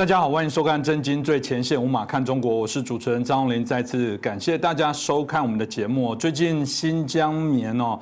大家好，欢迎收看《震惊最前线》，无马看中国，我是主持人张宏林。再次感谢大家收看我们的节目。最近新疆棉哦。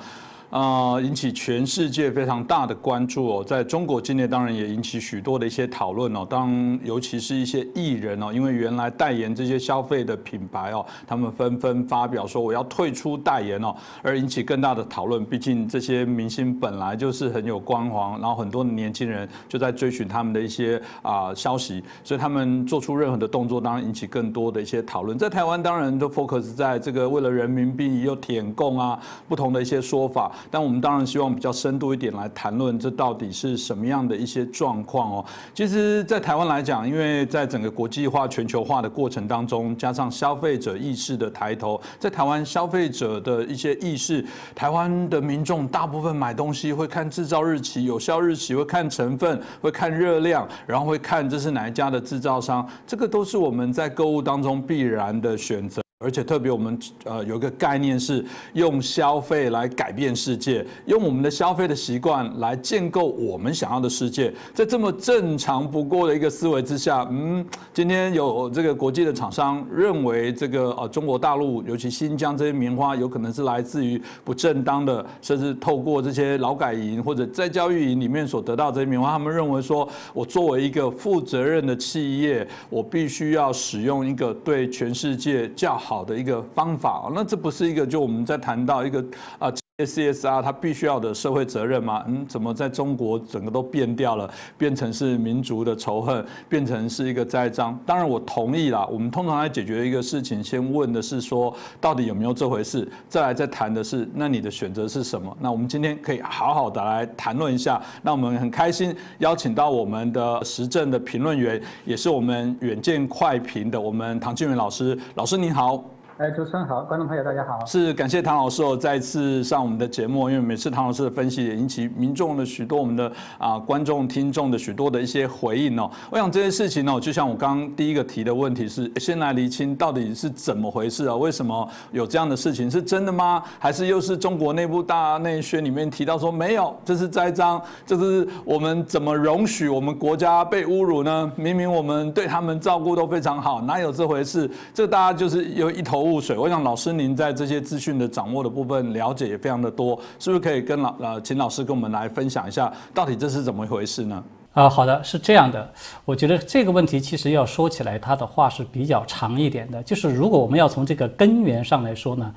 啊，引起全世界非常大的关注哦，在中国境内当然也引起许多的一些讨论哦。当尤其是一些艺人哦，因为原来代言这些消费的品牌哦，他们纷纷发表说我要退出代言哦，而引起更大的讨论。毕竟这些明星本来就是很有光环，然后很多的年轻人就在追寻他们的一些啊消息，所以他们做出任何的动作，当然引起更多的一些讨论。在台湾当然都 focus 在这个为了人民币又舔共啊，不同的一些说法。但我们当然希望比较深度一点来谈论这到底是什么样的一些状况哦。其实，在台湾来讲，因为在整个国际化、全球化的过程当中，加上消费者意识的抬头，在台湾消费者的一些意识，台湾的民众大部分买东西会看制造日期、有效日期，会看成分，会看热量，然后会看这是哪一家的制造商，这个都是我们在购物当中必然的选择。而且特别，我们呃有一个概念是用消费来改变世界，用我们的消费的习惯来建构我们想要的世界。在这么正常不过的一个思维之下，嗯，今天有这个国际的厂商认为这个呃中国大陆，尤其新疆这些棉花有可能是来自于不正当的，甚至透过这些劳改营或者在教育营里面所得到这些棉花，他们认为说我作为一个负责任的企业，我必须要使用一个对全世界较好。的一个方法，那这不是一个就我们在谈到一个啊。CSR 它必须要的社会责任吗？嗯，怎么在中国整个都变掉了，变成是民族的仇恨，变成是一个栽赃？当然我同意啦。我们通常来解决一个事情，先问的是说到底有没有这回事，再来再谈的是那你的选择是什么？那我们今天可以好好的来谈论一下。那我们很开心邀请到我们的时政的评论员，也是我们远见快评的我们唐俊元老师。老师您好。哎，主持人好，观众朋友大家好。是感谢唐老师哦，再次上我们的节目，因为每次唐老师的分析也引起民众的许多我们的啊观众听众的许多的一些回应哦。我想这些事情哦，就像我刚刚第一个提的问题是，先来厘清到底是怎么回事啊？为什么有这样的事情？是真的吗？还是又是中国内部大内宣里面提到说没有？这是栽赃？这是我们怎么容许我们国家被侮辱呢？明明我们对他们照顾都非常好，哪有这回事？这大家就是有一头。雾水，我想老师您在这些资讯的掌握的部分了解也非常的多，是不是可以跟老呃请老师跟我们来分享一下，到底这是怎么一回事呢？啊，好的，是这样的，我觉得这个问题其实要说起来，它的话是比较长一点的。就是如果我们要从这个根源上来说呢，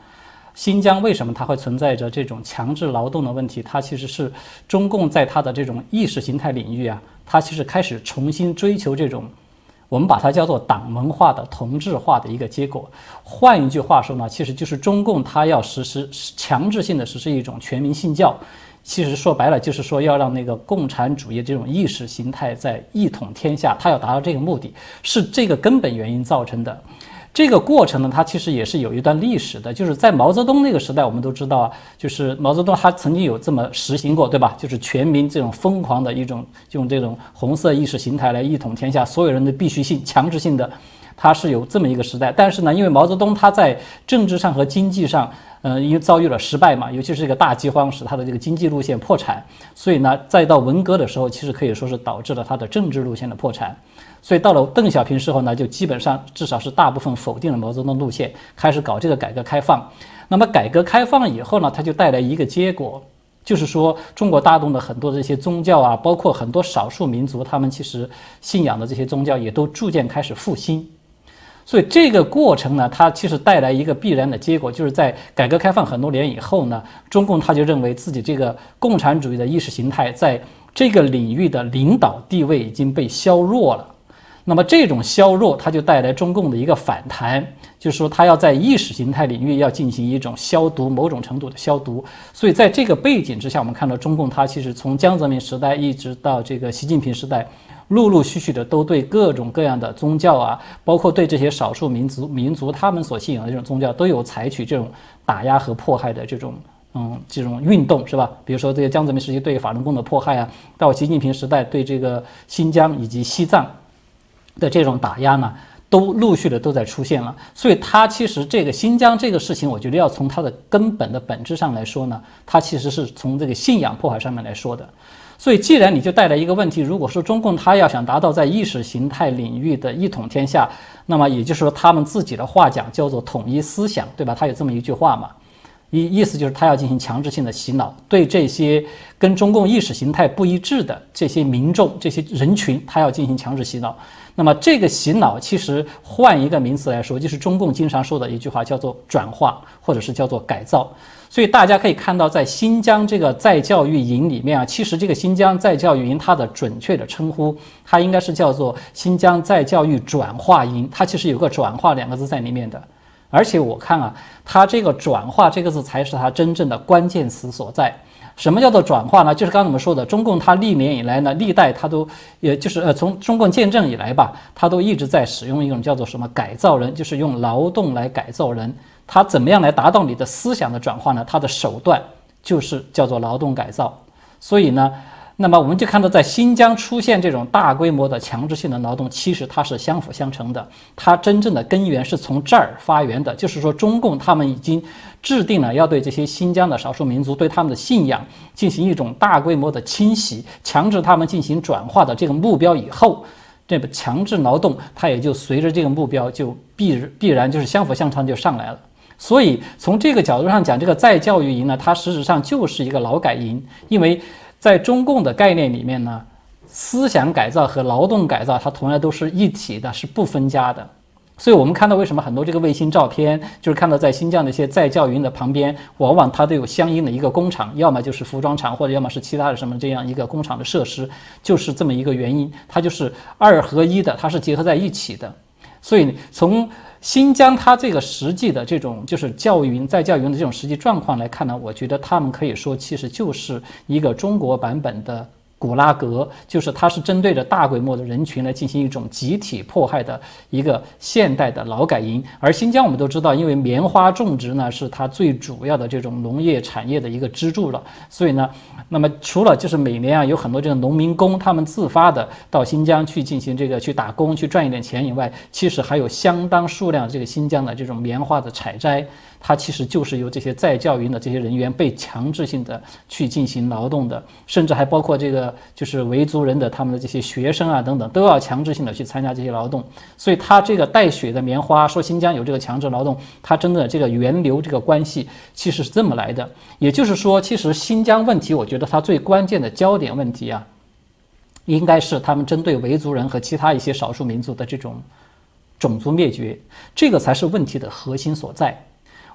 新疆为什么它会存在着这种强制劳动的问题？它其实是中共在它的这种意识形态领域啊，它其实开始重新追求这种。我们把它叫做党文化的同质化的一个结果。换一句话说呢，其实就是中共它要实施强制性的实施一种全民信教，其实说白了就是说要让那个共产主义这种意识形态在一统天下，它要达到这个目的，是这个根本原因造成的。这个过程呢，它其实也是有一段历史的，就是在毛泽东那个时代，我们都知道啊，就是毛泽东他曾经有这么实行过，对吧？就是全民这种疯狂的一种用这种红色意识形态来一统天下，所有人的必须性、强制性的，他是有这么一个时代。但是呢，因为毛泽东他在政治上和经济上，呃，因为遭遇了失败嘛，尤其是这个大饥荒使他的这个经济路线破产，所以呢，再到文革的时候，其实可以说是导致了他的政治路线的破产。所以到了邓小平时候呢，就基本上至少是大部分否定了毛泽东路线，开始搞这个改革开放。那么改革开放以后呢，它就带来一个结果，就是说中国大陆的很多这些宗教啊，包括很多少数民族，他们其实信仰的这些宗教也都逐渐开始复兴。所以这个过程呢，它其实带来一个必然的结果，就是在改革开放很多年以后呢，中共他就认为自己这个共产主义的意识形态在这个领域的领导地位已经被削弱了。那么这种削弱，它就带来中共的一个反弹，就是说它要在意识形态领域要进行一种消毒，某种程度的消毒。所以在这个背景之下，我们看到中共它其实从江泽民时代一直到这个习近平时代，陆陆续续的都对各种各样的宗教啊，包括对这些少数民族民族他们所信仰的这种宗教，都有采取这种打压和迫害的这种嗯这种运动，是吧？比如说这个江泽民时期对法轮功的迫害啊，到习近平时代对这个新疆以及西藏。的这种打压呢，都陆续的都在出现了，所以它其实这个新疆这个事情，我觉得要从它的根本的本质上来说呢，它其实是从这个信仰破坏上面来说的。所以，既然你就带来一个问题，如果说中共他要想达到在意识形态领域的一统天下，那么也就是说他们自己的话讲叫做统一思想，对吧？他有这么一句话嘛，意意思就是他要进行强制性的洗脑，对这些跟中共意识形态不一致的这些民众、这些人群，他要进行强制洗脑。那么这个洗脑其实换一个名词来说，就是中共经常说的一句话，叫做转化，或者是叫做改造。所以大家可以看到，在新疆这个再教育营里面啊，其实这个新疆再教育营它的准确的称呼，它应该是叫做新疆再教育转化营，它其实有个转化两个字在里面的。而且我看啊，它这个转化这个字才是它真正的关键词所在。什么叫做转化呢？就是刚才我们说的，中共它历年以来呢，历代它都，也就是呃，从中共建政以来吧，它都一直在使用一种叫做什么改造人，就是用劳动来改造人。它怎么样来达到你的思想的转化呢？它的手段就是叫做劳动改造。所以呢，那么我们就看到，在新疆出现这种大规模的强制性的劳动，其实它是相辅相成的。它真正的根源是从这儿发源的，就是说中共他们已经制定了要对这些新疆的少数民族对他们的信仰进行一种大规模的清洗，强制他们进行转化的这个目标以后。这个强制劳动，它也就随着这个目标就必必然就是相辅相成就上来了。所以从这个角度上讲，这个再教育营呢，它实质上就是一个劳改营，因为在中共的概念里面呢，思想改造和劳动改造它同样都是一体的，是不分家的。所以我们看到为什么很多这个卫星照片，就是看到在新疆的一些在教云的旁边，往往它都有相应的一个工厂，要么就是服装厂，或者要么是其他的什么这样一个工厂的设施，就是这么一个原因，它就是二合一的，它是结合在一起的。所以从新疆它这个实际的这种就是教育云在教育云的这种实际状况来看呢，我觉得他们可以说其实就是一个中国版本的。古拉格就是它是针对着大规模的人群来进行一种集体迫害的一个现代的劳改营，而新疆我们都知道，因为棉花种植呢是它最主要的这种农业产业的一个支柱了，所以呢，那么除了就是每年啊有很多这个农民工他们自发的到新疆去进行这个去打工去赚一点钱以外，其实还有相当数量这个新疆的这种棉花的采摘。它其实就是由这些在教育的这些人员被强制性的去进行劳动的，甚至还包括这个就是维族人的他们的这些学生啊等等，都要强制性的去参加这些劳动。所以它这个带血的棉花，说新疆有这个强制劳动，它真的这个源流这个关系其实是这么来的。也就是说，其实新疆问题，我觉得它最关键的焦点问题啊，应该是他们针对维族人和其他一些少数民族的这种种族灭绝，这个才是问题的核心所在。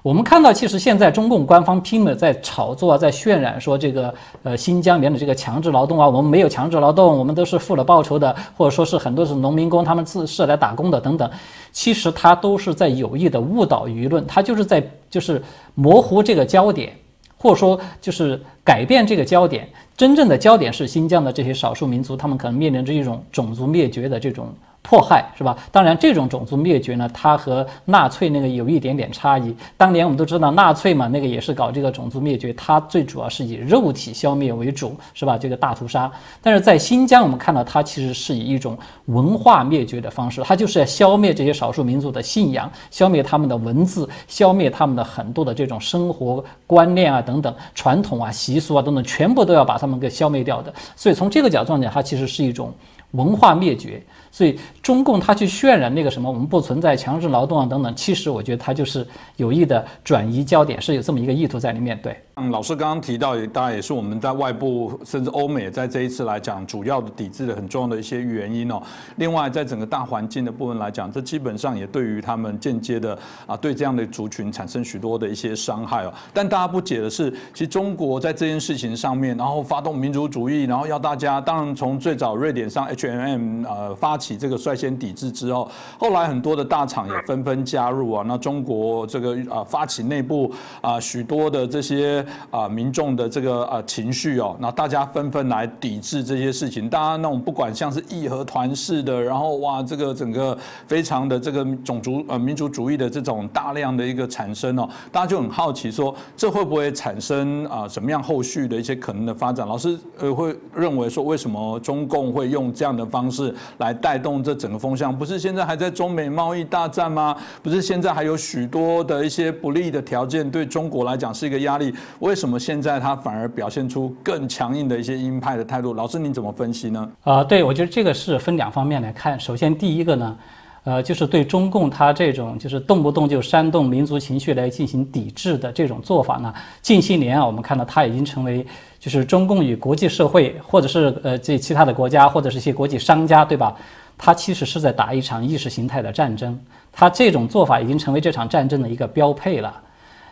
我们看到，其实现在中共官方拼命在炒作，在渲染说这个呃新疆里面的这个强制劳动啊，我们没有强制劳动，我们都是付了报酬的，或者说是很多是农民工，他们自是来打工的等等。其实他都是在有意的误导舆论，他就是在就是模糊这个焦点，或者说就是改变这个焦点。真正的焦点是新疆的这些少数民族，他们可能面临着一种种族灭绝的这种。迫害是吧？当然，这种种族灭绝呢，它和纳粹那个有一点点差异。当年我们都知道，纳粹嘛，那个也是搞这个种族灭绝，它最主要是以肉体消灭为主，是吧？这个大屠杀。但是在新疆，我们看到它其实是以一种文化灭绝的方式，它就是要消灭这些少数民族的信仰，消灭他们的文字，消灭他们的很多的这种生活观念啊等等传统啊习俗啊等等，全部都要把他们给消灭掉的。所以从这个角度讲，它其实是一种文化灭绝。所以中共他去渲染那个什么，我们不存在强制劳动啊等等，其实我觉得他就是有意的转移焦点，是有这么一个意图在里面。对，嗯，老师刚刚提到，也当然也是我们在外部甚至欧美在这一次来讲，主要的抵制的很重要的一些原因哦。另外，在整个大环境的部分来讲，这基本上也对于他们间接的啊，对这样的族群产生许多的一些伤害哦。但大家不解的是，其实中国在这件事情上面，然后发动民族主义，然后要大家，当然从最早瑞典上 H M M 呃发起。起这个率先抵制之后，后来很多的大厂也纷纷加入啊。那中国这个啊发起内部啊许多的这些啊民众的这个啊情绪哦，那大家纷纷来抵制这些事情。大家那种不管像是义和团式的，然后哇这个整个非常的这个种族呃民族主义的这种大量的一个产生哦，大家就很好奇说这会不会产生啊什么样后续的一些可能的发展？老师呃会认为说为什么中共会用这样的方式来带？带动这整个风向？不是现在还在中美贸易大战吗？不是现在还有许多的一些不利的条件，对中国来讲是一个压力。为什么现在他反而表现出更强硬的一些鹰派的态度？老师，你怎么分析呢？啊，对，我觉得这个是分两方面来看。首先，第一个呢。呃，就是对中共他这种就是动不动就煽动民族情绪来进行抵制的这种做法呢，近些年啊，我们看到它已经成为就是中共与国际社会或者是呃这其他的国家或者是一些国际商家，对吧？它其实是在打一场意识形态的战争，它这种做法已经成为这场战争的一个标配了。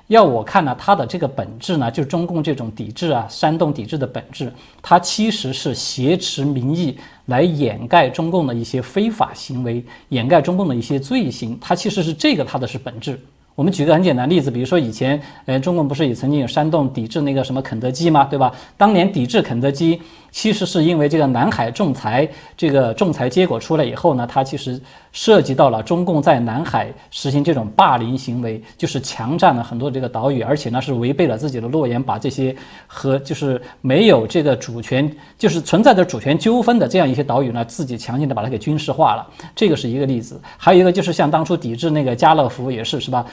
要我看呢，它的这个本质呢，就中共这种抵制啊、煽动抵制的本质，它其实是挟持民意来掩盖中共的一些非法行为，掩盖中共的一些罪行，它其实是这个它的是本质。我们举个很简单例子，比如说以前，呃，中共不是也曾经有煽动抵制那个什么肯德基吗？对吧？当年抵制肯德基，其实是因为这个南海仲裁，这个仲裁结果出来以后呢，它其实涉及到了中共在南海实行这种霸凌行为，就是强占了很多这个岛屿，而且呢是违背了自己的诺言，把这些和就是没有这个主权，就是存在着主权纠纷的这样一些岛屿呢，自己强行的把它给军事化了。这个是一个例子。还有一个就是像当初抵制那个家乐福也是，是吧？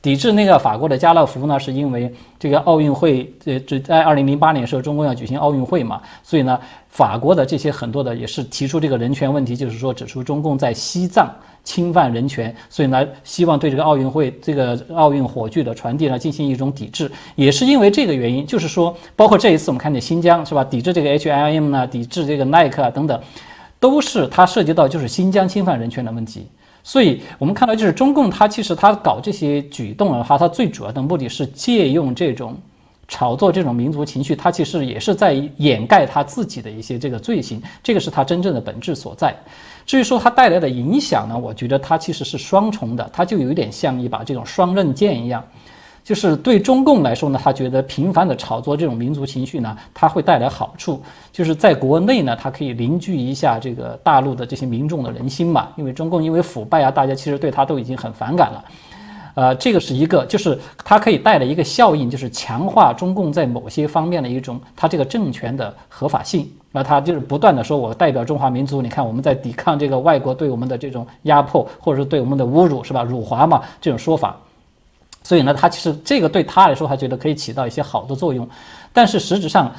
抵制那个法国的家乐福呢，是因为这个奥运会，呃，这在二零零八年时候，中共要举行奥运会嘛，所以呢，法国的这些很多的也是提出这个人权问题，就是说指出中共在西藏侵犯人权，所以呢，希望对这个奥运会这个奥运火炬的传递呢进行一种抵制，也是因为这个原因，就是说，包括这一次我们看见新疆是吧，抵制这个 H I M 呢，抵制这个耐克啊等等，都是它涉及到就是新疆侵犯人权的问题。所以我们看到，就是中共他其实他搞这些举动的话，他最主要的目的是借用这种炒作这种民族情绪，他其实也是在掩盖他自己的一些这个罪行，这个是他真正的本质所在。至于说它带来的影响呢，我觉得它其实是双重的，它就有点像一把这种双刃剑一样。就是对中共来说呢，他觉得频繁的炒作这种民族情绪呢，它会带来好处。就是在国内呢，它可以凝聚一下这个大陆的这些民众的人心嘛。因为中共因为腐败啊，大家其实对他都已经很反感了。呃，这个是一个，就是它可以带来一个效应，就是强化中共在某些方面的一种它这个政权的合法性。那他就是不断的说，我代表中华民族，你看我们在抵抗这个外国对我们的这种压迫，或者是对我们的侮辱，是吧？辱华嘛，这种说法。所以呢，他其实这个对他来说，他觉得可以起到一些好的作用，但是实质上，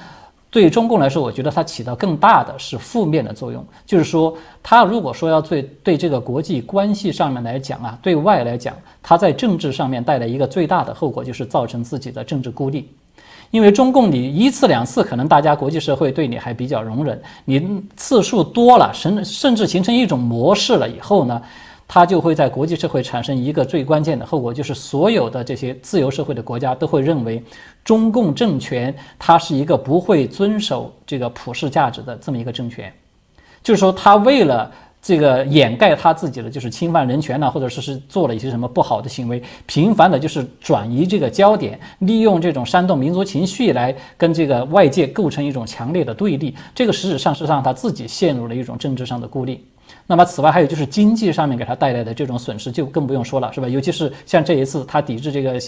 对中共来说，我觉得它起到更大的是负面的作用。就是说，他如果说要对对这个国际关系上面来讲啊，对外来讲，他在政治上面带来一个最大的后果，就是造成自己的政治孤立。因为中共你一次两次，可能大家国际社会对你还比较容忍，你次数多了，甚甚至形成一种模式了以后呢？它就会在国际社会产生一个最关键的后果，就是所有的这些自由社会的国家都会认为，中共政权它是一个不会遵守这个普世价值的这么一个政权，就是说，他为了这个掩盖他自己的就是侵犯人权呢，或者说是做了一些什么不好的行为，频繁的就是转移这个焦点，利用这种煽动民族情绪来跟这个外界构成一种强烈的对立，这个实质上是让他自己陷入了一种政治上的孤立。那么，此外还有就是经济上面给他带来的这种损失就更不用说了，是吧？尤其是像这一次他抵制这个，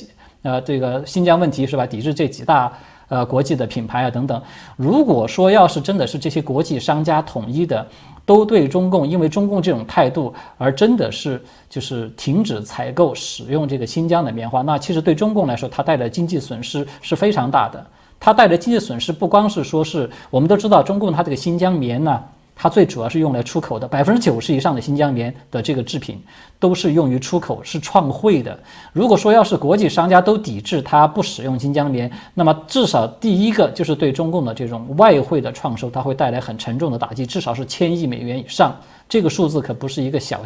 呃，这个新疆问题，是吧？抵制这几大呃国际的品牌啊等等。如果说要是真的是这些国际商家统一的，都对中共因为中共这种态度而真的是就是停止采购使用这个新疆的棉花，那其实对中共来说，它带来的经济损失是非常大的。它带来经济损失不光是说是我们都知道，中共它这个新疆棉呢。它最主要是用来出口的，百分之九十以上的新疆棉的这个制品都是用于出口，是创汇的。如果说要是国际商家都抵制它不使用新疆棉，那么至少第一个就是对中共的这种外汇的创收，它会带来很沉重的打击，至少是千亿美元以上。这个数字可不是一个小，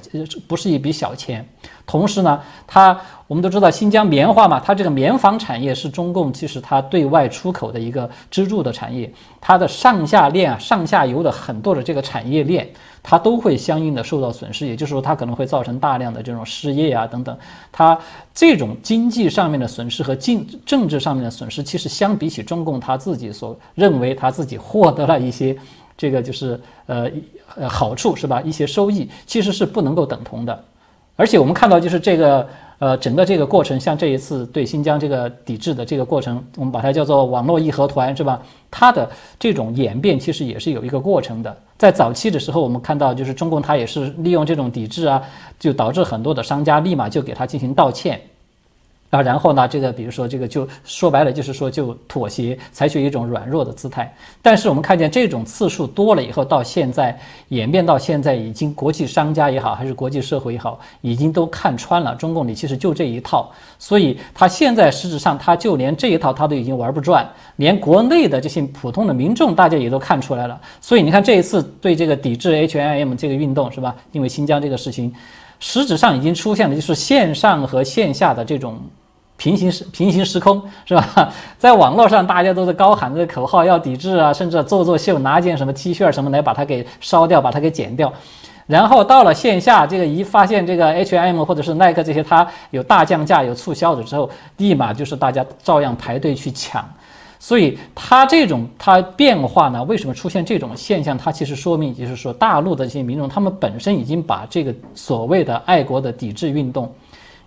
不是一笔小钱。同时呢，它我们都知道新疆棉花嘛，它这个棉纺产业是中共其实它对外出口的一个支柱的产业，它的上下链啊、上下游的很多的这个产业链，它都会相应的受到损失。也就是说，它可能会造成大量的这种失业啊等等。它这种经济上面的损失和政政治上面的损失，其实相比起中共他自己所认为他自己获得了一些。这个就是呃呃好处是吧？一些收益其实是不能够等同的，而且我们看到就是这个呃，整个这个过程，像这一次对新疆这个抵制的这个过程，我们把它叫做网络义和团，是吧？它的这种演变其实也是有一个过程的。在早期的时候，我们看到就是中共它也是利用这种抵制啊，就导致很多的商家立马就给他进行道歉。啊，然后呢，这个比如说这个就说白了，就是说就妥协，采取一种软弱的姿态。但是我们看见这种次数多了以后，到现在演变到现在，已经国际商家也好，还是国际社会也好，已经都看穿了中共你其实就这一套。所以他现在实质上他就连这一套他都已经玩不转，连国内的这些普通的民众大家也都看出来了。所以你看这一次对这个抵制 H&M 这个运动是吧？因为新疆这个事情。实质上已经出现了，就是线上和线下的这种平行时平行时空，是吧？在网络上大家都在高喊这个口号，要抵制啊，甚至做做秀，拿件什么 T 恤什么来把它给烧掉，把它给剪掉。然后到了线下，这个一发现这个 H&M 或者是耐克这些它有大降价、有促销的时候，立马就是大家照样排队去抢。所以它这种它变化呢，为什么出现这种现象？它其实说明，就是说大陆的这些民众，他们本身已经把这个所谓的爱国的抵制运动，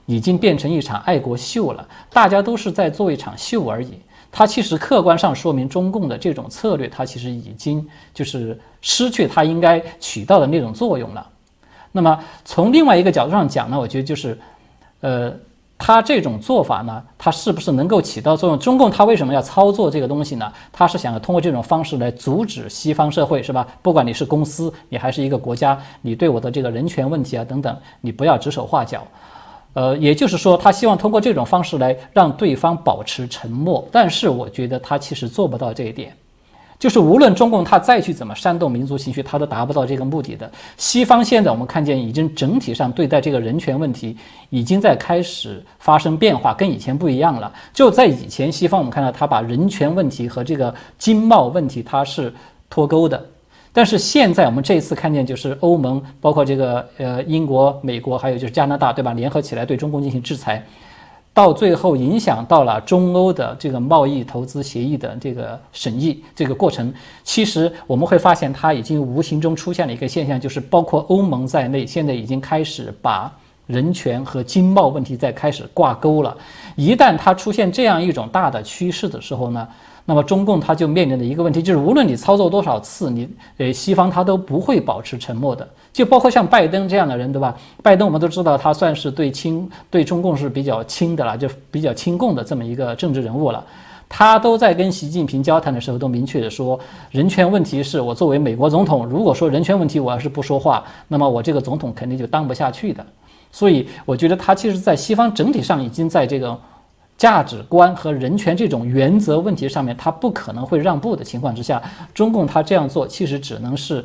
已经变成一场爱国秀了。大家都是在做一场秀而已。它其实客观上说明中共的这种策略，它其实已经就是失去它应该起到的那种作用了。那么从另外一个角度上讲呢，我觉得就是，呃。他这种做法呢，他是不是能够起到作用？中共他为什么要操作这个东西呢？他是想要通过这种方式来阻止西方社会，是吧？不管你是公司，你还是一个国家，你对我的这个人权问题啊等等，你不要指手画脚。呃，也就是说，他希望通过这种方式来让对方保持沉默。但是我觉得他其实做不到这一点。就是无论中共他再去怎么煽动民族情绪，他都达不到这个目的的。西方现在我们看见已经整体上对待这个人权问题，已经在开始发生变化，跟以前不一样了。就在以前，西方我们看到他把人权问题和这个经贸问题它是脱钩的，但是现在我们这一次看见，就是欧盟，包括这个呃英国、美国，还有就是加拿大，对吧？联合起来对中共进行制裁。到最后影响到了中欧的这个贸易投资协议的这个审议这个过程，其实我们会发现，它已经无形中出现了一个现象，就是包括欧盟在内，现在已经开始把人权和经贸问题在开始挂钩了。一旦它出现这样一种大的趋势的时候呢？那么中共他就面临的一个问题就是，无论你操作多少次，你呃西方他都不会保持沉默的。就包括像拜登这样的人，对吧？拜登我们都知道，他算是对亲对中共是比较亲的了，就比较亲共的这么一个政治人物了。他都在跟习近平交谈的时候，都明确的说，人权问题是我作为美国总统，如果说人权问题我要是不说话，那么我这个总统肯定就当不下去的。所以我觉得他其实，在西方整体上已经在这个。价值观和人权这种原则问题上面，他不可能会让步的情况之下，中共他这样做其实只能是。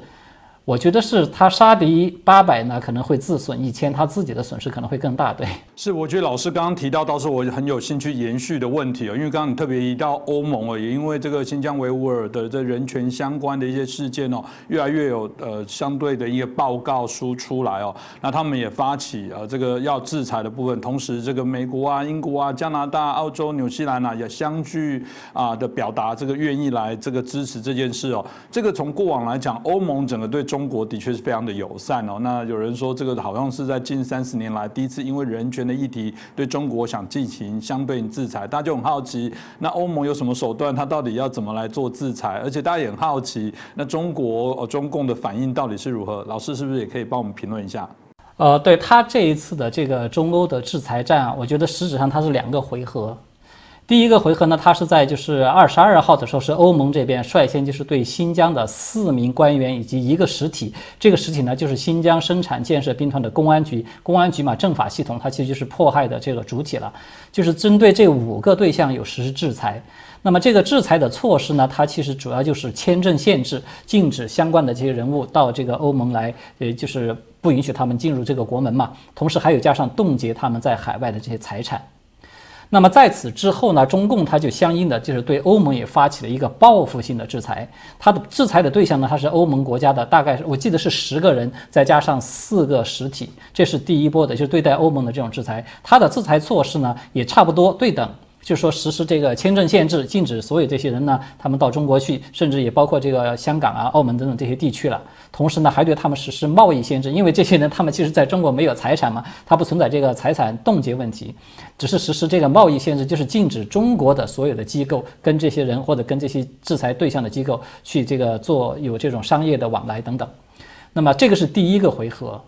我觉得是他杀敌八百呢，可能会自损一千，他自己的损失可能会更大。对，是我觉得老师刚刚提到，倒是我很有兴趣延续的问题哦，因为刚刚你特别提到欧盟哦，也因为这个新疆维吾尔的这人权相关的一些事件哦，越来越有呃相对的一个报告书出来哦，那他们也发起呃这个要制裁的部分，同时这个美国啊、英国啊、加拿大、澳洲、纽西兰啊也相继啊的表达这个愿意来这个支持这件事哦，这个从过往来讲，欧盟整个对。中国的确是非常的友善哦。那有人说，这个好像是在近三十年来第一次因为人权的议题对中国想进行相对制裁，大家就很好奇，那欧盟有什么手段？它到底要怎么来做制裁？而且大家也很好奇，那中国呃中共的反应到底是如何？老师是不是也可以帮我们评论一下？呃，对他这一次的这个中欧的制裁战啊，我觉得实质上它是两个回合。第一个回合呢，它是在就是二十二号的时候，是欧盟这边率先就是对新疆的四名官员以及一个实体，这个实体呢就是新疆生产建设兵团的公安局，公安局嘛政法系统，它其实就是迫害的这个主体了，就是针对这五个对象有实施制裁。那么这个制裁的措施呢，它其实主要就是签证限制，禁止相关的这些人物到这个欧盟来，呃，就是不允许他们进入这个国门嘛，同时还有加上冻结他们在海外的这些财产。那么在此之后呢，中共它就相应的就是对欧盟也发起了一个报复性的制裁。它的制裁的对象呢，它是欧盟国家的，大概是我记得是十个人，再加上四个实体，这是第一波的，就是对待欧盟的这种制裁。它的制裁措施呢，也差不多对等。就说实施这个签证限制，禁止所有这些人呢，他们到中国去，甚至也包括这个香港啊、澳门等等这些地区了。同时呢，还对他们实施贸易限制，因为这些人他们其实在中国没有财产嘛，他不存在这个财产冻结问题，只是实施这个贸易限制，就是禁止中国的所有的机构跟这些人或者跟这些制裁对象的机构去这个做有这种商业的往来等等。那么这个是第一个回合。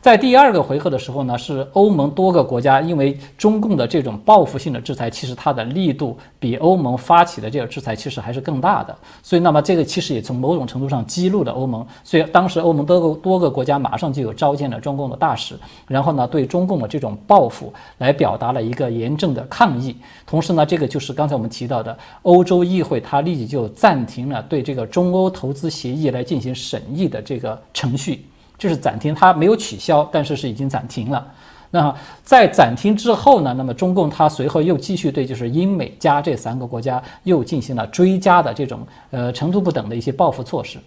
在第二个回合的时候呢，是欧盟多个国家因为中共的这种报复性的制裁，其实它的力度比欧盟发起的这个制裁其实还是更大的。所以，那么这个其实也从某种程度上激怒了欧盟。所以，当时欧盟多个多个国家马上就有召见了中共的大使，然后呢，对中共的这种报复来表达了一个严正的抗议。同时呢，这个就是刚才我们提到的欧洲议会，它立即就暂停了对这个中欧投资协议来进行审议的这个程序。就是暂停，它没有取消，但是是已经暂停了。那在暂停之后呢？那么中共它随后又继续对就是英美加这三个国家又进行了追加的这种呃程度不等的一些报复措施。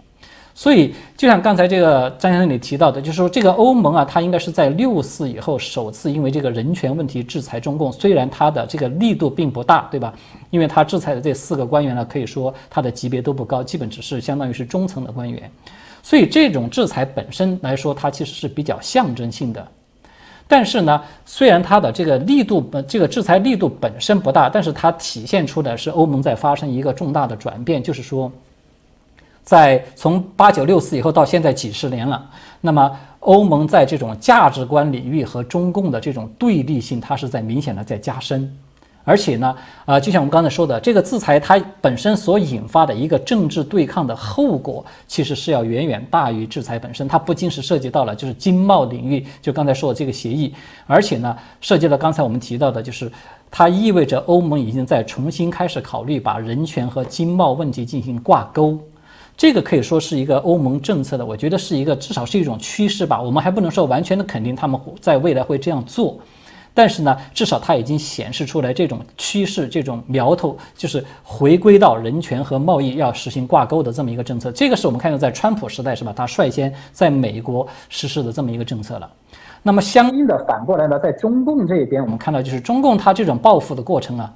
所以就像刚才这个张先生你提到的，就是说这个欧盟啊，它应该是在六四以后首次因为这个人权问题制裁中共，虽然它的这个力度并不大，对吧？因为它制裁的这四个官员呢，可以说它的级别都不高，基本只是相当于是中层的官员。所以这种制裁本身来说，它其实是比较象征性的。但是呢，虽然它的这个力度，呃，这个制裁力度本身不大，但是它体现出的是欧盟在发生一个重大的转变，就是说，在从八九六四以后到现在几十年了，那么欧盟在这种价值观领域和中共的这种对立性，它是在明显的在加深。而且呢，啊，就像我们刚才说的，这个制裁它本身所引发的一个政治对抗的后果，其实是要远远大于制裁本身。它不仅是涉及到了就是经贸领域，就刚才说的这个协议，而且呢，涉及到刚才我们提到的，就是它意味着欧盟已经在重新开始考虑把人权和经贸问题进行挂钩。这个可以说是一个欧盟政策的，我觉得是一个至少是一种趋势吧。我们还不能说完全的肯定他们在未来会这样做。但是呢，至少它已经显示出来这种趋势、这种苗头，就是回归到人权和贸易要实行挂钩的这么一个政策。这个是我们看到在川普时代是吧？他率先在美国实施的这么一个政策了。那么相应的反过来呢，在中共这一边，我们看到就是中共它这种报复的过程啊，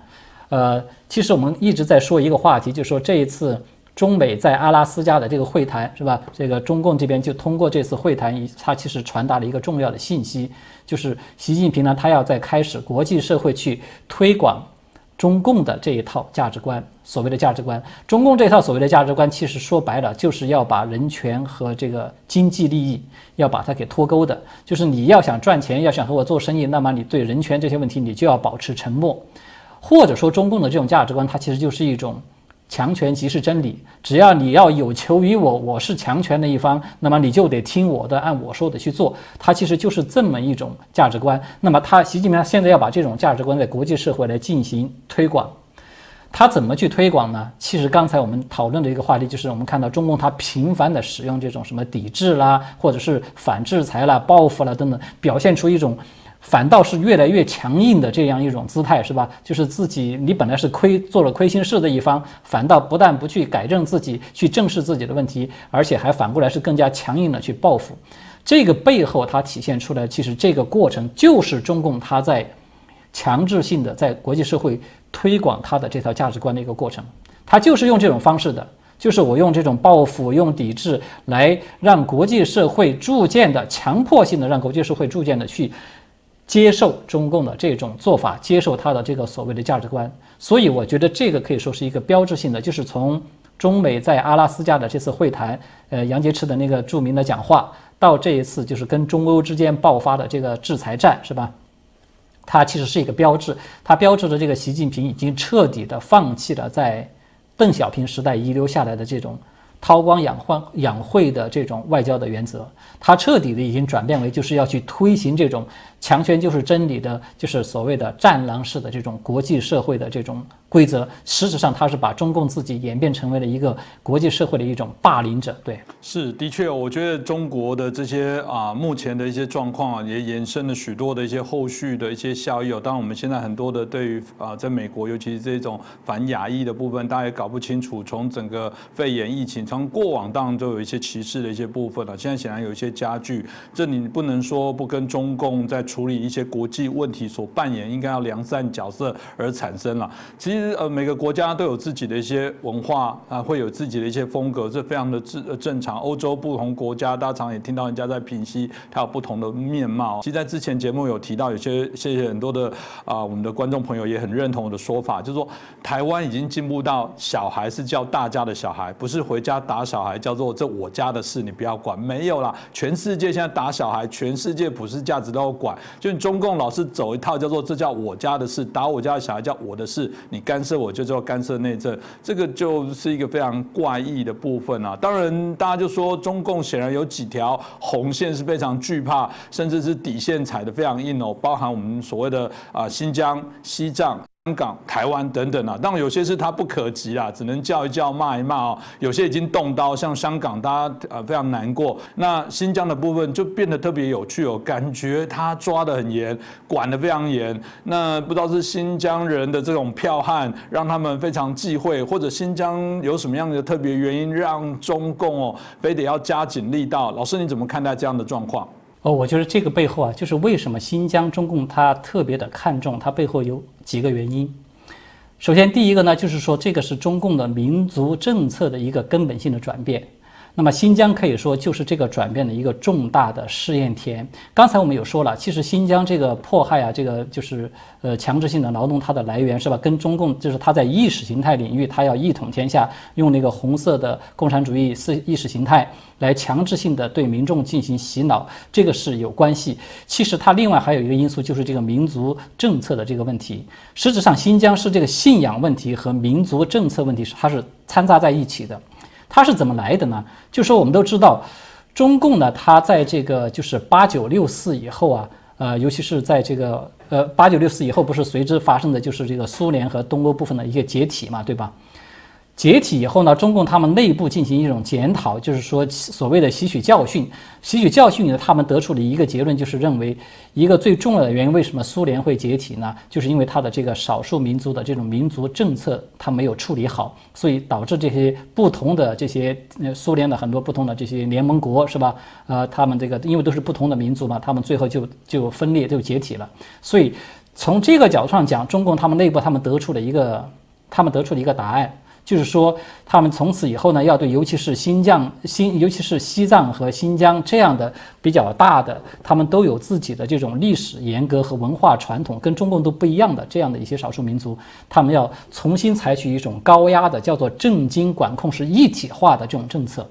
呃，其实我们一直在说一个话题，就是说这一次。中美在阿拉斯加的这个会谈是吧？这个中共这边就通过这次会谈，它其实传达了一个重要的信息，就是习近平呢，他要在开始国际社会去推广中共的这一套价值观，所谓的价值观。中共这套所谓的价值观，其实说白了就是要把人权和这个经济利益要把它给脱钩的，就是你要想赚钱，要想和我做生意，那么你对人权这些问题你就要保持沉默，或者说中共的这种价值观，它其实就是一种。强权即是真理，只要你要有求于我，我是强权的一方，那么你就得听我的，按我说的去做。它其实就是这么一种价值观。那么他习近平现在要把这种价值观在国际社会来进行推广，他怎么去推广呢？其实刚才我们讨论的一个话题就是，我们看到中共他频繁的使用这种什么抵制啦，或者是反制裁啦、报复啦等等，表现出一种。反倒是越来越强硬的这样一种姿态，是吧？就是自己，你本来是亏做了亏心事的一方，反倒不但不去改正自己，去正视自己的问题，而且还反过来是更加强硬的去报复。这个背后，它体现出来，其实这个过程就是中共他在强制性的在国际社会推广他的这套价值观的一个过程。他就是用这种方式的，就是我用这种报复、用抵制来让国际社会逐渐的、强迫性的让国际社会逐渐的去。接受中共的这种做法，接受他的这个所谓的价值观，所以我觉得这个可以说是一个标志性的，就是从中美在阿拉斯加的这次会谈，呃，杨洁篪的那个著名的讲话，到这一次就是跟中欧之间爆发的这个制裁战，是吧？它其实是一个标志，它标志着这个习近平已经彻底的放弃了在邓小平时代遗留下来的这种。韬光养晦的这种外交的原则，它彻底的已经转变为就是要去推行这种强权就是真理的，就是所谓的战狼式的这种国际社会的这种规则，实质上它是把中共自己演变成为了一个国际社会的一种霸凌者。对，是的确，我觉得中国的这些啊，目前的一些状况啊，也衍生了许多的一些后续的一些效益。当然我们现在很多的对于啊，在美国，尤其是这种反亚裔的部分，大家也搞不清楚。从整个肺炎疫情，从过往当然都有一些歧视的一些部分了，现在显然有一些加剧。这你不能说不跟中共在处理一些国际问题所扮演应该要良善角色而产生了。其实。呃，每个国家都有自己的一些文化啊，会有自己的一些风格，这非常的正正常。欧洲不同国家，大家常也听到人家在品析，它有不同的面貌。其实，在之前节目有提到，有些谢谢很多的啊，我们的观众朋友也很认同我的说法，就是说台湾已经进步到小孩是叫大家的小孩，不是回家打小孩叫做这我家的事，你不要管。没有啦，全世界现在打小孩，全世界普世价值都要管。就中共老是走一套叫做这叫我家的事，打我家的小孩叫我的事，你干。干涉我就叫干涉内政，这个就是一个非常怪异的部分啊。当然，大家就说中共显然有几条红线是非常惧怕，甚至是底线踩得非常硬哦，包含我们所谓的啊新疆、西藏。香港、台湾等等啊，当然有些是他不可及啊，只能叫一叫、骂一骂哦。有些已经动刀，像香港，大家呃非常难过。那新疆的部分就变得特别有趣哦，感觉他抓得很严，管得非常严。那不知道是新疆人的这种剽悍，让他们非常忌讳，或者新疆有什么样的特别原因，让中共哦非得要加紧力道？老师你怎么看待这样的状况？哦，我觉得这个背后啊，就是为什么新疆中共他特别的看重，它背后有几个原因。首先，第一个呢，就是说这个是中共的民族政策的一个根本性的转变。那么新疆可以说就是这个转变的一个重大的试验田。刚才我们有说了，其实新疆这个迫害啊，这个就是呃强制性的劳动，它的来源是吧？跟中共就是它在意识形态领域，它要一统天下，用那个红色的共产主义思意识形态来强制性的对民众进行洗脑，这个是有关系。其实它另外还有一个因素，就是这个民族政策的这个问题。实质上，新疆是这个信仰问题和民族政策问题是它是掺杂在一起的。它是怎么来的呢？就说我们都知道，中共呢，它在这个就是八九六四以后啊，呃，尤其是在这个呃八九六四以后，不是随之发生的就是这个苏联和东欧部分的一个解体嘛，对吧？解体以后呢，中共他们内部进行一种检讨，就是说所谓的吸取教训。吸取教训呢，他们得出了一个结论，就是认为一个最重要的原因，为什么苏联会解体呢？就是因为它的这个少数民族的这种民族政策它没有处理好，所以导致这些不同的这些苏联的很多不同的这些联盟国是吧？呃，他们这个因为都是不同的民族嘛，他们最后就就分裂就解体了。所以从这个角度上讲，中共他们内部他们得出了一个他们得出了一个答案。就是说，他们从此以后呢，要对尤其是新疆、新尤其是西藏和新疆这样的比较大的，他们都有自己的这种历史严格和文化传统，跟中共都不一样的这样的一些少数民族，他们要重新采取一种高压的，叫做政经管控是一体化的这种政策。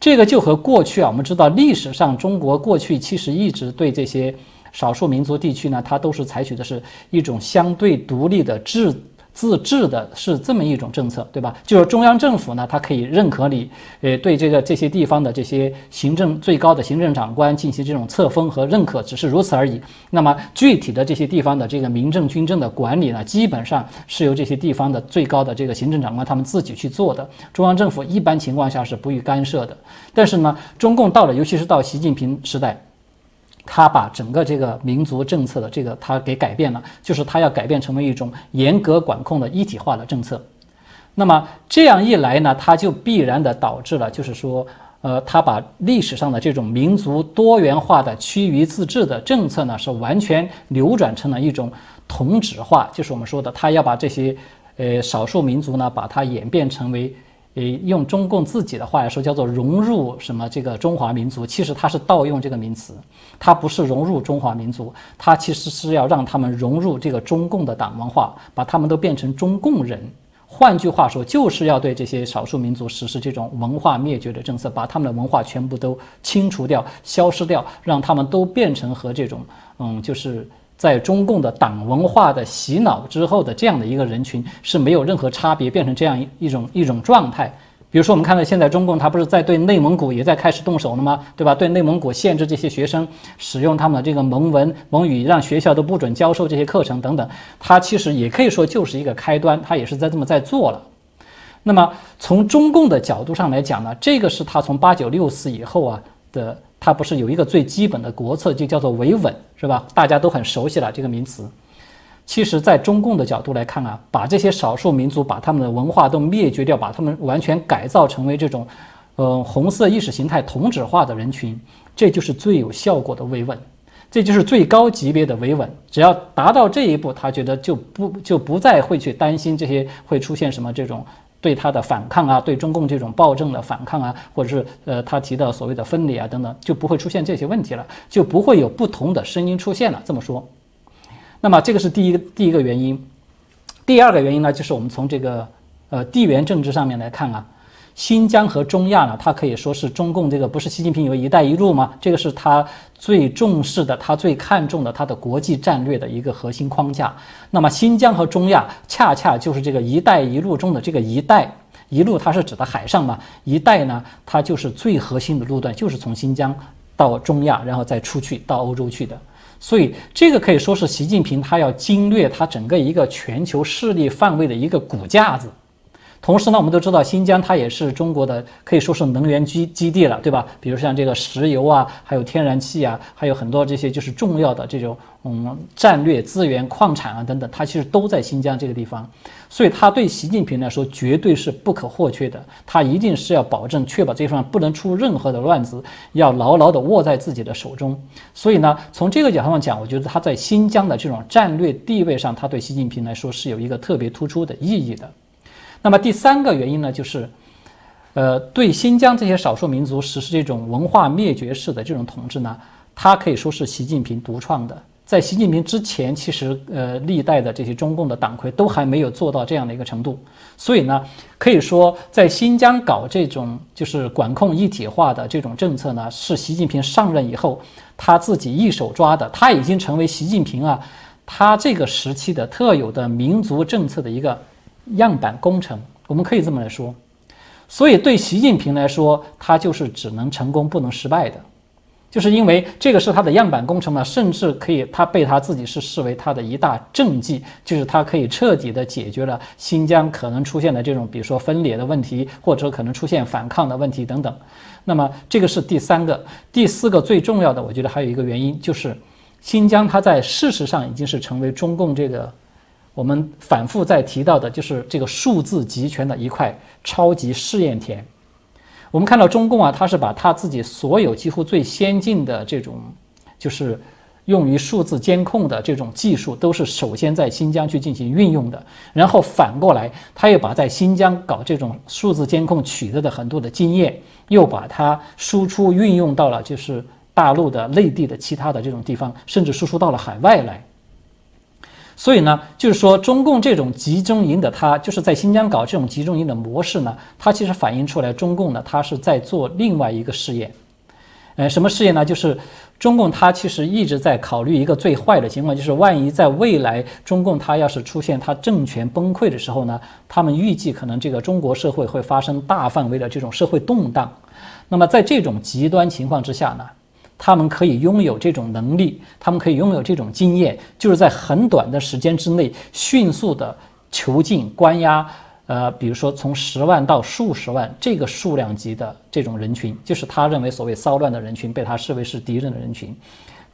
这个就和过去啊，我们知道历史上中国过去其实一直对这些少数民族地区呢，它都是采取的是一种相对独立的制。自治的是这么一种政策，对吧？就是中央政府呢，它可以认可你，呃，对这个这些地方的这些行政最高的行政长官进行这种册封和认可，只是如此而已。那么具体的这些地方的这个民政军政的管理呢，基本上是由这些地方的最高的这个行政长官他们自己去做的，中央政府一般情况下是不予干涉的。但是呢，中共到了，尤其是到习近平时代。他把整个这个民族政策的这个他给改变了，就是他要改变成为一种严格管控的一体化的政策。那么这样一来呢，他就必然的导致了，就是说，呃，他把历史上的这种民族多元化的趋于自治的政策呢，是完全扭转成了一种同质化，就是我们说的，他要把这些呃少数民族呢，把它演变成为。呃，用中共自己的话来说，叫做融入什么这个中华民族，其实它是盗用这个名词，它不是融入中华民族，它其实是要让他们融入这个中共的党文化，把他们都变成中共人。换句话说，就是要对这些少数民族实施这种文化灭绝的政策，把他们的文化全部都清除掉、消失掉，让他们都变成和这种嗯，就是。在中共的党文化的洗脑之后的这样的一个人群是没有任何差别，变成这样一一种一种状态。比如说，我们看到现在中共他不是在对内蒙古也在开始动手了吗？对吧？对内蒙古限制这些学生使用他们的这个蒙文蒙语，让学校都不准教授这些课程等等，它其实也可以说就是一个开端，它也是在这么在做了。那么从中共的角度上来讲呢，这个是他从八九六四以后啊的，他不是有一个最基本的国策，就叫做维稳，是吧？大家都很熟悉了这个名词。其实，在中共的角度来看啊，把这些少数民族把他们的文化都灭绝掉，把他们完全改造成为这种，呃，红色意识形态同质化的人群，这就是最有效果的维稳，这就是最高级别的维稳。只要达到这一步，他觉得就不就不再会去担心这些会出现什么这种对他的反抗啊，对中共这种暴政的反抗啊，或者是呃他提到所谓的分离啊等等，就不会出现这些问题了，就不会有不同的声音出现了。这么说。那么这个是第一个第一个原因，第二个原因呢，就是我们从这个呃地缘政治上面来看啊，新疆和中亚呢，它可以说是中共这个不是习近平有“一带一路”吗？这个是他最重视的，他最看重的他的国际战略的一个核心框架。那么新疆和中亚恰恰就是这个“一带一路”中的这个“一带一路”，它是指的海上嘛？“一带”呢，它就是最核心的路段，就是从新疆到中亚，然后再出去到欧洲去的。所以，这个可以说是习近平他要经略他整个一个全球势力范围的一个骨架子。同时呢，我们都知道新疆它也是中国的可以说是能源基基地了，对吧？比如像这个石油啊，还有天然气啊，还有很多这些就是重要的这种嗯战略资源、矿产啊等等，它其实都在新疆这个地方。所以，它对习近平来说绝对是不可或缺的。他一定是要保证确保这方不能出任何的乱子，要牢牢地握在自己的手中。所以呢，从这个角度上讲，我觉得他在新疆的这种战略地位上，他对习近平来说是有一个特别突出的意义的。那么第三个原因呢，就是，呃，对新疆这些少数民族实施这种文化灭绝式的这种统治呢，它可以说是习近平独创的。在习近平之前，其实呃，历代的这些中共的党魁都还没有做到这样的一个程度。所以呢，可以说在新疆搞这种就是管控一体化的这种政策呢，是习近平上任以后他自己一手抓的。他已经成为习近平啊，他这个时期的特有的民族政策的一个。样板工程，我们可以这么来说，所以对习近平来说，他就是只能成功不能失败的，就是因为这个是他的样板工程呢，甚至可以他被他自己是视为他的一大政绩，就是他可以彻底的解决了新疆可能出现的这种，比如说分裂的问题，或者可能出现反抗的问题等等。那么这个是第三个，第四个最重要的，我觉得还有一个原因，就是新疆它在事实上已经是成为中共这个。我们反复在提到的就是这个数字集权的一块超级试验田。我们看到中共啊，它是把它自己所有几乎最先进的这种，就是用于数字监控的这种技术，都是首先在新疆去进行运用的。然后反过来，他又把在新疆搞这种数字监控取得的很多的经验，又把它输出运用到了就是大陆的内地的其他的这种地方，甚至输出到了海外来。所以呢，就是说中共这种集中营的，它就是在新疆搞这种集中营的模式呢，它其实反映出来中共呢，它是在做另外一个试验。呃，什么试验呢？就是中共它其实一直在考虑一个最坏的情况，就是万一在未来中共它要是出现它政权崩溃的时候呢，他们预计可能这个中国社会会发生大范围的这种社会动荡。那么在这种极端情况之下呢？他们可以拥有这种能力，他们可以拥有这种经验，就是在很短的时间之内迅速的囚禁、关押，呃，比如说从十万到数十万这个数量级的这种人群，就是他认为所谓骚乱的人群，被他视为是敌人的人群，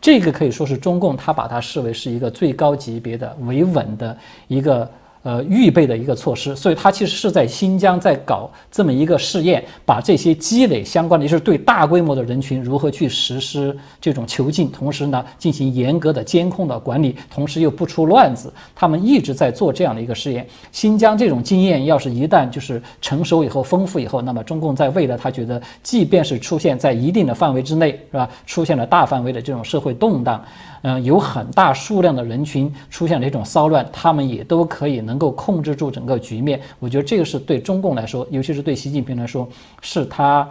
这个可以说是中共他把它视为是一个最高级别的维稳的一个。呃，预备的一个措施，所以它其实是在新疆在搞这么一个试验，把这些积累相关的，就是对大规模的人群如何去实施这种囚禁，同时呢进行严格的监控的管理，同时又不出乱子，他们一直在做这样的一个试验。新疆这种经验要是一旦就是成熟以后、丰富以后，那么中共在未来他觉得，即便是出现在一定的范围之内，是吧？出现了大范围的这种社会动荡。嗯，有很大数量的人群出现了这种骚乱，他们也都可以呢能够控制住整个局面。我觉得这个是对中共来说，尤其是对习近平来说，是他，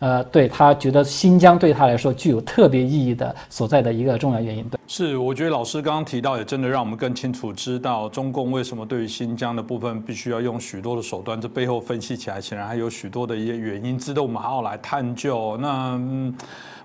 呃，对他觉得新疆对他来说具有特别意义的所在的一个重要原因。对。是，我觉得老师刚刚提到，也真的让我们更清楚知道中共为什么对于新疆的部分必须要用许多的手段，这背后分析起来，显然还有许多的一些原因，值得我们好好来探究。那。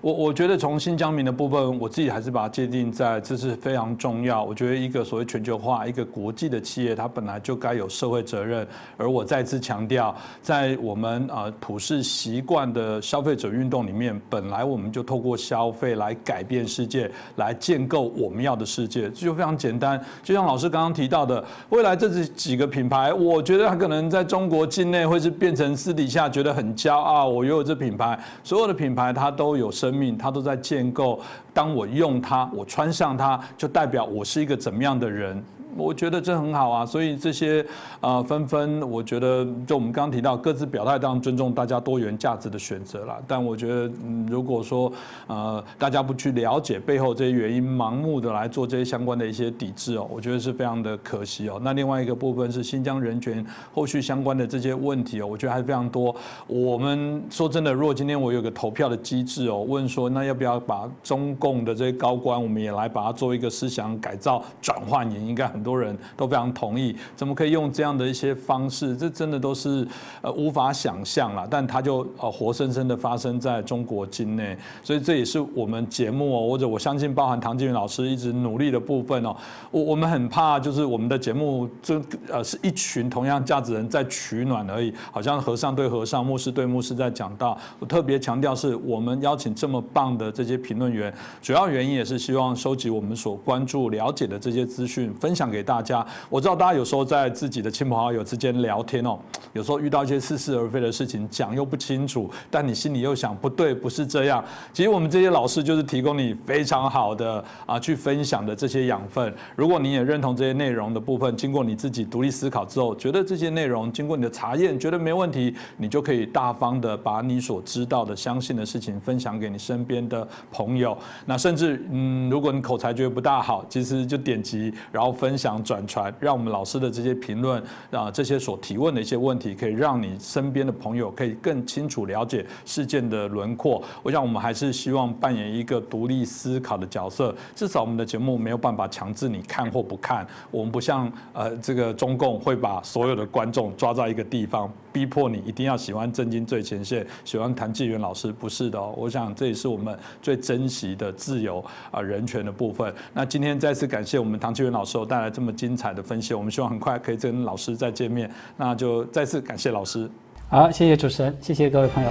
我我觉得从新疆民的部分，我自己还是把它界定在这是非常重要。我觉得一个所谓全球化、一个国际的企业，它本来就该有社会责任。而我再次强调，在我们啊普世习惯的消费者运动里面，本来我们就透过消费来改变世界，来建构我们要的世界，这就非常简单。就像老师刚刚提到的，未来这几个品牌，我觉得它可能在中国境内会是变成私底下觉得很骄傲，我拥有这品牌，所有的品牌它都有生。命，它都在建构。当我用它，我穿上它，就代表我是一个怎么样的人。我觉得这很好啊，所以这些啊纷纷，我觉得就我们刚刚提到各自表态，当然尊重大家多元价值的选择了。但我觉得，如果说呃大家不去了解背后这些原因，盲目的来做这些相关的一些抵制哦，我觉得是非常的可惜哦。那另外一个部分是新疆人权后续相关的这些问题哦，我觉得还是非常多。我们说真的，如果今天我有个投票的机制哦，问说那要不要把中共的这些高官，我们也来把它做一个思想改造转换，也应该很。多人都非常同意，怎么可以用这样的一些方式？这真的都是呃无法想象了。但它就呃活生生的发生在中国境内，所以这也是我们节目哦，或者我相信包含唐金云老师一直努力的部分哦。我我们很怕就是我们的节目这呃是一群同样价值人在取暖而已，好像和尚对和尚、牧师对牧师在讲道。我特别强调是我们邀请这么棒的这些评论员，主要原因也是希望收集我们所关注、了解的这些资讯，分享给。给大家，我知道大家有时候在自己的亲朋好友之间聊天哦，有时候遇到一些似是而非的事情，讲又不清楚，但你心里又想不对，不是这样。其实我们这些老师就是提供你非常好的啊去分享的这些养分。如果你也认同这些内容的部分，经过你自己独立思考之后，觉得这些内容经过你的查验，觉得没问题，你就可以大方的把你所知道的、相信的事情分享给你身边的朋友。那甚至嗯，如果你口才觉得不大好，其实就点击然后分享。想转传，让我们老师的这些评论啊，这些所提问的一些问题，可以让你身边的朋友可以更清楚了解事件的轮廓。我想我们还是希望扮演一个独立思考的角色，至少我们的节目没有办法强制你看或不看。我们不像呃这个中共会把所有的观众抓在一个地方。逼迫你一定要喜欢正经最前线，喜欢谭纪元老师，不是的哦。我想这也是我们最珍惜的自由啊人权的部分。那今天再次感谢我们唐纪元老师带来这么精彩的分析，我们希望很快可以跟老师再见面。那就再次感谢老师。好，谢谢主持人，谢谢各位朋友。